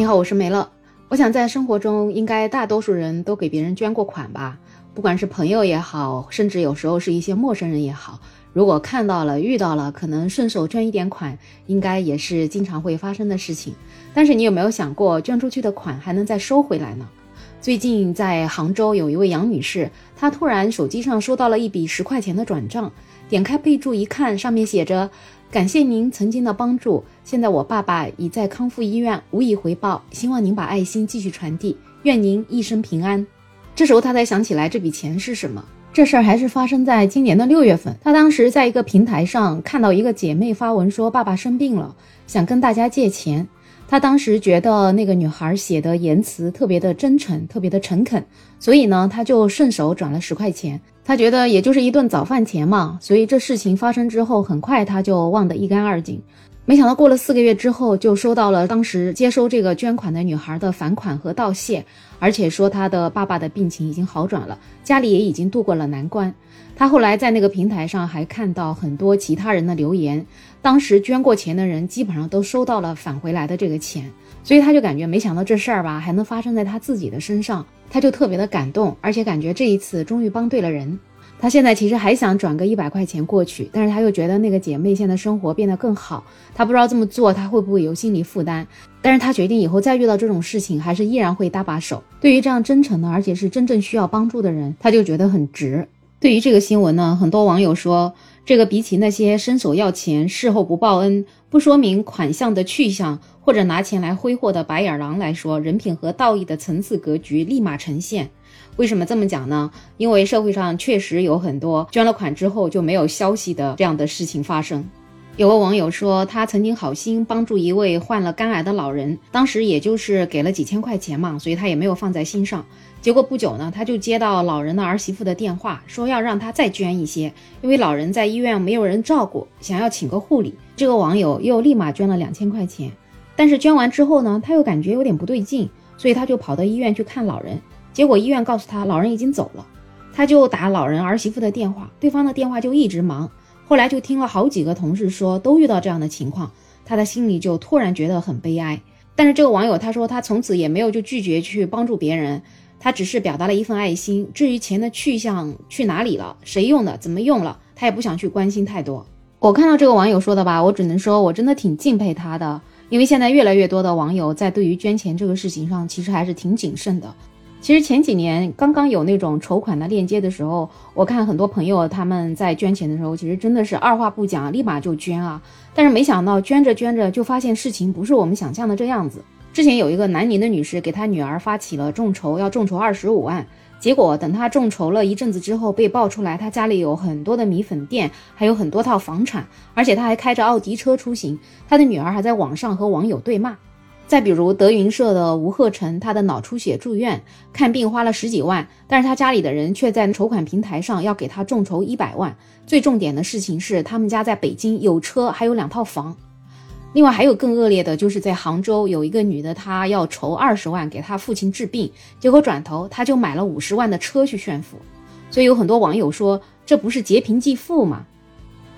你好，我是梅乐。我想在生活中，应该大多数人都给别人捐过款吧，不管是朋友也好，甚至有时候是一些陌生人也好。如果看到了、遇到了，可能顺手捐一点款，应该也是经常会发生的事情。但是你有没有想过，捐出去的款还能再收回来呢？最近在杭州有一位杨女士，她突然手机上收到了一笔十块钱的转账，点开备注一看，上面写着。感谢您曾经的帮助，现在我爸爸已在康复医院，无以回报，希望您把爱心继续传递，愿您一生平安。这时候他才想起来这笔钱是什么，这事儿还是发生在今年的六月份。他当时在一个平台上看到一个姐妹发文说爸爸生病了，想跟大家借钱。他当时觉得那个女孩写的言辞特别的真诚，特别的诚恳，所以呢，他就顺手转了十块钱。他觉得也就是一顿早饭钱嘛，所以这事情发生之后，很快他就忘得一干二净。没想到过了四个月之后，就收到了当时接收这个捐款的女孩的返款和道谢，而且说她的爸爸的病情已经好转了，家里也已经度过了难关。他后来在那个平台上还看到很多其他人的留言，当时捐过钱的人基本上都收到了返回来的这个钱，所以他就感觉没想到这事儿吧还能发生在他自己的身上。他就特别的感动，而且感觉这一次终于帮对了人。他现在其实还想转个一百块钱过去，但是他又觉得那个姐妹现在生活变得更好，他不知道这么做他会不会有心理负担。但是他决定以后再遇到这种事情，还是依然会搭把手。对于这样真诚的，而且是真正需要帮助的人，他就觉得很值。对于这个新闻呢，很多网友说，这个比起那些伸手要钱、事后不报恩、不说明款项的去向或者拿钱来挥霍的白眼狼来说，人品和道义的层次格局立马呈现。为什么这么讲呢？因为社会上确实有很多捐了款之后就没有消息的这样的事情发生。有个网友说，他曾经好心帮助一位患了肝癌的老人，当时也就是给了几千块钱嘛，所以他也没有放在心上。结果不久呢，他就接到老人的儿媳妇的电话，说要让他再捐一些，因为老人在医院没有人照顾，想要请个护理。这个网友又立马捐了两千块钱，但是捐完之后呢，他又感觉有点不对劲，所以他就跑到医院去看老人。结果医院告诉他，老人已经走了。他就打老人儿媳妇的电话，对方的电话就一直忙。后来就听了好几个同事说都遇到这样的情况，他的心里就突然觉得很悲哀。但是这个网友他说，他从此也没有就拒绝去帮助别人。他只是表达了一份爱心，至于钱的去向去哪里了，谁用的，怎么用了，他也不想去关心太多。我看到这个网友说的吧，我只能说我真的挺敬佩他的，因为现在越来越多的网友在对于捐钱这个事情上，其实还是挺谨慎的。其实前几年刚刚有那种筹款的链接的时候，我看很多朋友他们在捐钱的时候，其实真的是二话不讲，立马就捐啊。但是没想到捐着捐着，就发现事情不是我们想象的这样子。之前有一个南宁的女士给她女儿发起了众筹，要众筹二十五万。结果等她众筹了一阵子之后，被爆出来她家里有很多的米粉店，还有很多套房产，而且她还开着奥迪车出行。她的女儿还在网上和网友对骂。再比如德云社的吴鹤成，他的脑出血住院看病花了十几万，但是他家里的人却在筹款平台上要给他众筹一百万。最重点的事情是，他们家在北京有车，还有两套房。另外还有更恶劣的，就是在杭州有一个女的，她要筹二十万给她父亲治病，结果转头她就买了五十万的车去炫富。所以有很多网友说，这不是劫贫济富吗？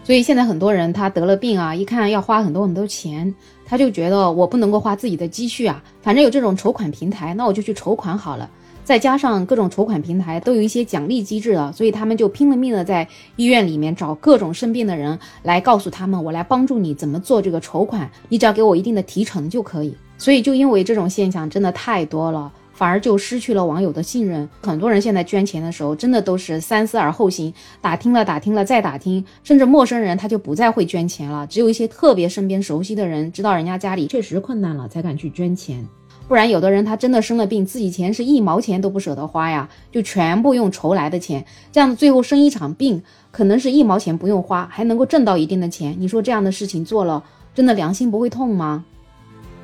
所以现在很多人他得了病啊，一看要花很多很多钱，他就觉得我不能够花自己的积蓄啊，反正有这种筹款平台，那我就去筹款好了。再加上各种筹款平台都有一些奖励机制的，所以他们就拼了命的在医院里面找各种生病的人来告诉他们，我来帮助你怎么做这个筹款，你只要给我一定的提成就可以。所以就因为这种现象真的太多了，反而就失去了网友的信任。很多人现在捐钱的时候，真的都是三思而后行，打听了打听了再打听，甚至陌生人他就不再会捐钱了，只有一些特别身边熟悉的人知道人家家里确实困难了，才敢去捐钱。不然，有的人他真的生了病，自己钱是一毛钱都不舍得花呀，就全部用筹来的钱，这样子最后生一场病，可能是一毛钱不用花，还能够挣到一定的钱。你说这样的事情做了，真的良心不会痛吗？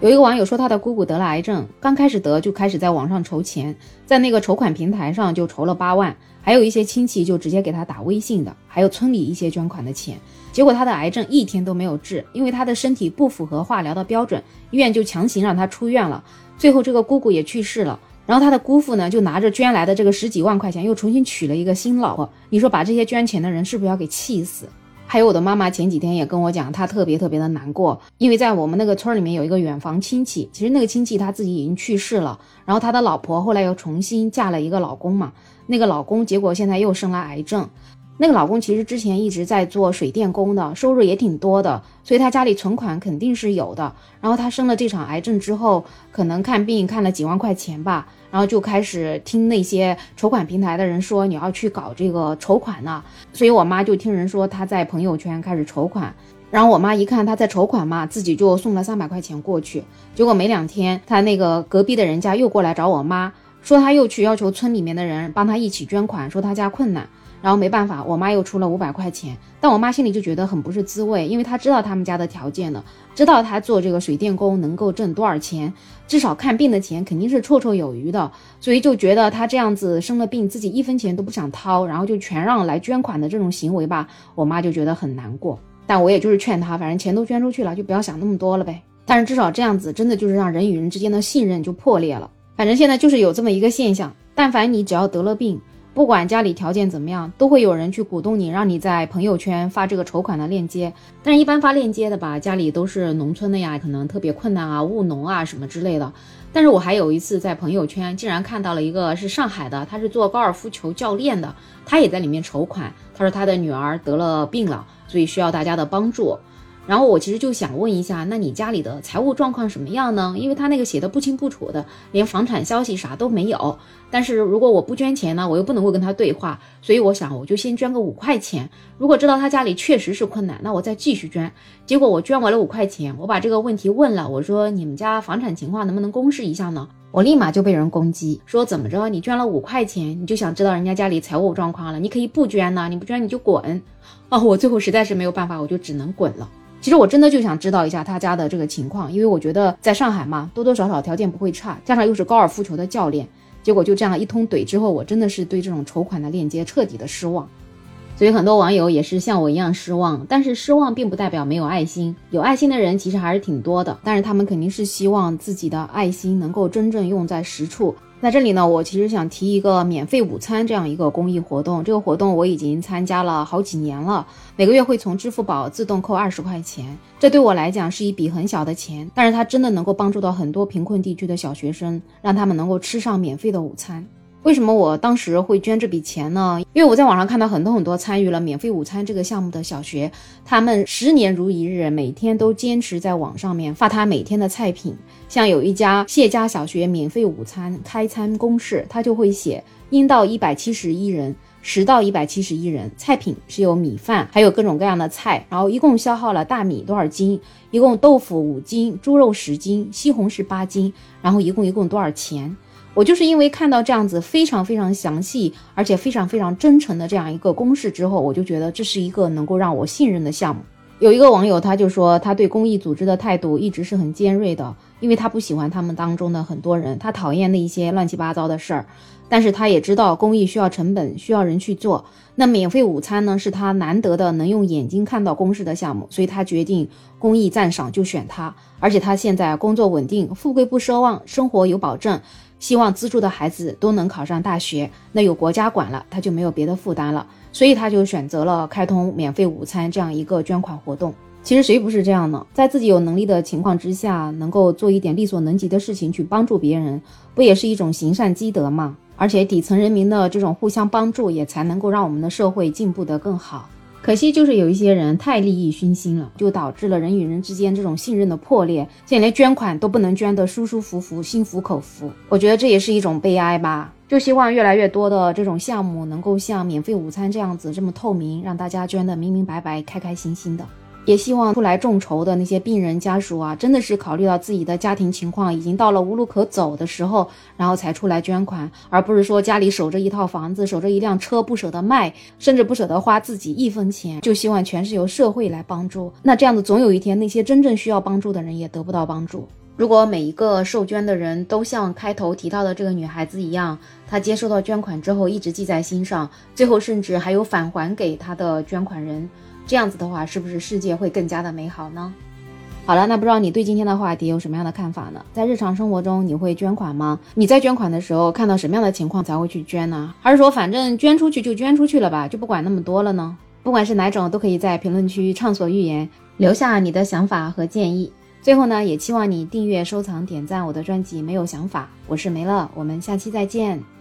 有一个网友说，他的姑姑得了癌症，刚开始得就开始在网上筹钱，在那个筹款平台上就筹了八万，还有一些亲戚就直接给他打微信的，还有村里一些捐款的钱。结果他的癌症一天都没有治，因为他的身体不符合化疗的标准，医院就强行让他出院了。最后这个姑姑也去世了，然后他的姑父呢就拿着捐来的这个十几万块钱，又重新娶了一个新老婆。你说把这些捐钱的人是不是要给气死？还有我的妈妈前几天也跟我讲，她特别特别的难过，因为在我们那个村里面有一个远房亲戚，其实那个亲戚他自己已经去世了，然后他的老婆后来又重新嫁了一个老公嘛，那个老公结果现在又生了癌症。那个老公其实之前一直在做水电工的，收入也挺多的，所以他家里存款肯定是有的。然后他生了这场癌症之后，可能看病看了几万块钱吧，然后就开始听那些筹款平台的人说你要去搞这个筹款呢。所以我妈就听人说他在朋友圈开始筹款，然后我妈一看他在筹款嘛，自己就送了三百块钱过去。结果没两天，他那个隔壁的人家又过来找我妈，说他又去要求村里面的人帮他一起捐款，说他家困难。然后没办法，我妈又出了五百块钱，但我妈心里就觉得很不是滋味，因为她知道他们家的条件的，知道他做这个水电工能够挣多少钱，至少看病的钱肯定是绰绰有余的，所以就觉得他这样子生了病，自己一分钱都不想掏，然后就全让来捐款的这种行为吧，我妈就觉得很难过。但我也就是劝他，反正钱都捐出去了，就不要想那么多了呗。但是至少这样子，真的就是让人与人之间的信任就破裂了。反正现在就是有这么一个现象，但凡你只要得了病。不管家里条件怎么样，都会有人去鼓动你，让你在朋友圈发这个筹款的链接。但是，一般发链接的吧，家里都是农村的呀，可能特别困难啊，务农啊什么之类的。但是我还有一次在朋友圈，竟然看到了一个是上海的，他是做高尔夫球教练的，他也在里面筹款。他说他的女儿得了病了，所以需要大家的帮助。然后我其实就想问一下，那你家里的财务状况什么样呢？因为他那个写的不清不楚的，连房产消息啥都没有。但是如果我不捐钱呢，我又不能够跟他对话，所以我想我就先捐个五块钱。如果知道他家里确实是困难，那我再继续捐。结果我捐完了五块钱，我把这个问题问了，我说你们家房产情况能不能公示一下呢？我立马就被人攻击，说怎么着你捐了五块钱，你就想知道人家家里财务状况了？你可以不捐呢，你不捐你就滚。哦，我最后实在是没有办法，我就只能滚了。其实我真的就想知道一下他家的这个情况，因为我觉得在上海嘛，多多少少条件不会差，加上又是高尔夫球的教练，结果就这样一通怼之后，我真的是对这种筹款的链接彻底的失望。所以很多网友也是像我一样失望，但是失望并不代表没有爱心，有爱心的人其实还是挺多的，但是他们肯定是希望自己的爱心能够真正用在实处。在这里呢，我其实想提一个免费午餐这样一个公益活动。这个活动我已经参加了好几年了，每个月会从支付宝自动扣二十块钱，这对我来讲是一笔很小的钱，但是它真的能够帮助到很多贫困地区的小学生，让他们能够吃上免费的午餐。为什么我当时会捐这笔钱呢？因为我在网上看到很多很多参与了免费午餐这个项目的小学，他们十年如一日，每天都坚持在网上面发他每天的菜品。像有一家谢家小学免费午餐开餐公示，他就会写应到一百七十一人，十到一百七十一人，菜品是有米饭，还有各种各样的菜，然后一共消耗了大米多少斤，一共豆腐五斤，猪肉十斤，西红柿八斤，然后一共一共多少钱？我就是因为看到这样子非常非常详细，而且非常非常真诚的这样一个公式之后，我就觉得这是一个能够让我信任的项目。有一个网友他就说，他对公益组织的态度一直是很尖锐的，因为他不喜欢他们当中的很多人，他讨厌那一些乱七八糟的事儿。但是他也知道公益需要成本，需要人去做。那免费午餐呢，是他难得的能用眼睛看到公式的项目，所以他决定公益赞赏就选他。而且他现在工作稳定，富贵不奢望，生活有保证。希望资助的孩子都能考上大学，那有国家管了，他就没有别的负担了，所以他就选择了开通免费午餐这样一个捐款活动。其实谁不是这样呢？在自己有能力的情况之下，能够做一点力所能及的事情去帮助别人，不也是一种行善积德吗？而且底层人民的这种互相帮助，也才能够让我们的社会进步得更好。可惜就是有一些人太利益熏心了，就导致了人与人之间这种信任的破裂，现在连捐款都不能捐得舒舒服服、心服口服。我觉得这也是一种悲哀吧。就希望越来越多的这种项目能够像免费午餐这样子这么透明，让大家捐得明明白白、开开心心的。也希望出来众筹的那些病人家属啊，真的是考虑到自己的家庭情况，已经到了无路可走的时候，然后才出来捐款，而不是说家里守着一套房子，守着一辆车不舍得卖，甚至不舍得花自己一分钱，就希望全是由社会来帮助。那这样子，总有一天那些真正需要帮助的人也得不到帮助。如果每一个受捐的人都像开头提到的这个女孩子一样，她接收到捐款之后一直记在心上，最后甚至还有返还给她的捐款人。这样子的话，是不是世界会更加的美好呢？好了，那不知道你对今天的话题有什么样的看法呢？在日常生活中，你会捐款吗？你在捐款的时候看到什么样的情况才会去捐呢？还是说反正捐出去就捐出去了吧，就不管那么多了呢？不管是哪种，都可以在评论区畅所欲言，留下你的想法和建议。最后呢，也期望你订阅、收藏、点赞我的专辑。没有想法，我是梅乐，我们下期再见。